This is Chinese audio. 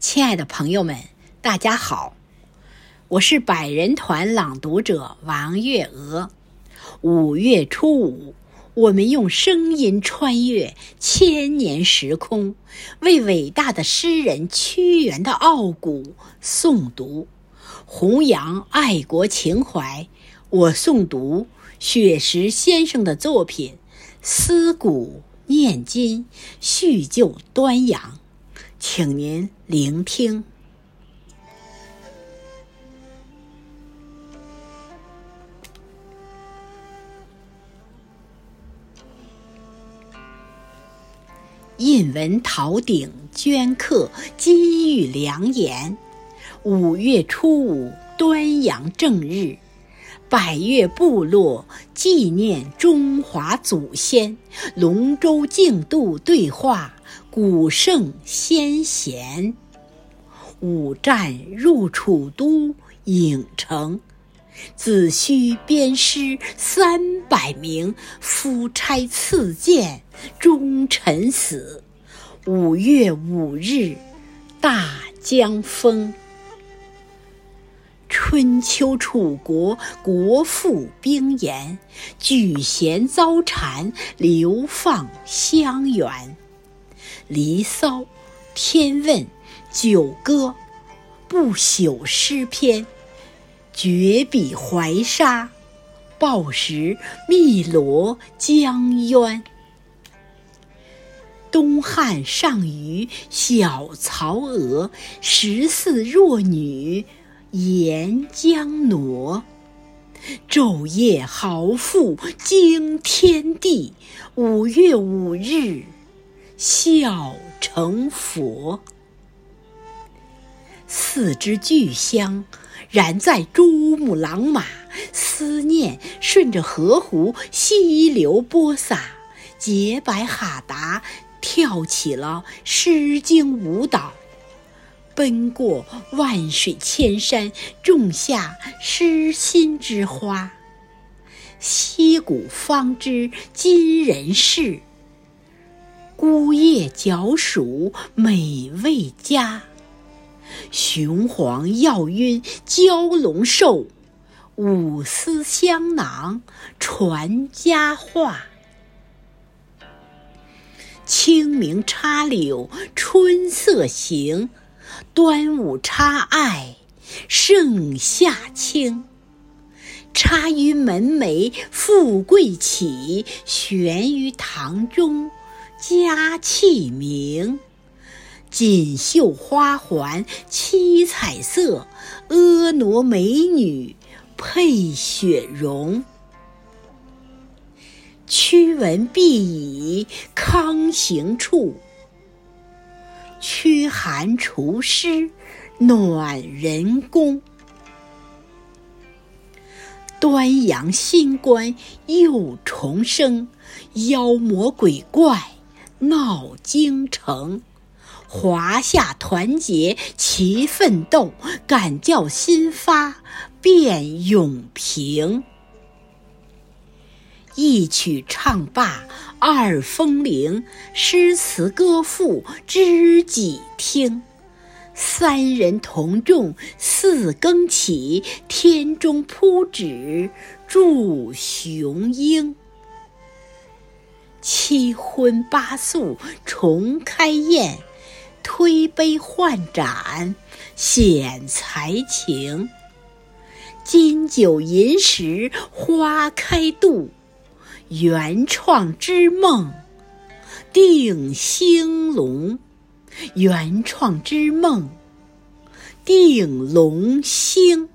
亲爱的朋友们，大家好，我是百人团朗读者王月娥。五月初五，我们用声音穿越千年时空，为伟大的诗人屈原的傲骨诵读，弘扬爱国情怀。我诵读雪石先生的作品《思古念今，叙旧端阳》。请您聆听。印文陶鼎镌刻金玉良言。五月初五，端阳正日，百越部落纪念中华祖先，龙舟竞渡对话。古圣先贤，五战入楚都郢城，子虚鞭尸三百名，夫差赐剑忠臣死。五月五日，大江风。春秋楚国国富兵严，举贤遭谗，流放乡远。《离骚》《天问》《九歌》不朽诗篇，绝笔怀沙，报时汨罗江渊。东汉上虞小曹娥，十四弱女沿江挪。昼夜豪富惊天地，五月五日。笑成佛，四只巨香燃在珠穆朗玛，思念顺着河湖溪流播撒，洁白哈达跳起了《诗经》舞蹈，奔过万水千山，种下诗心之花。溪谷方知今人事。孤叶嚼黍美味佳，雄黄药晕蛟龙兽，五丝香囊传佳话。清明插柳春色行，端午插艾盛夏清。插于门楣富贵起，悬于堂中。佳气明，锦绣花环七彩色，婀娜美女配雪容。屈文毕以康行处，驱寒除湿暖人宫。端阳新官又重生，妖魔鬼怪。闹京城，华夏团结齐奋斗，敢教新发变永平。一曲唱罢二风铃，诗词歌赋知己听。三人同众四更起，天中铺纸祝雄鹰。七荤八素重开宴，推杯换盏显才情。金九银十花开度，原创之梦定兴隆。原创之梦定隆兴。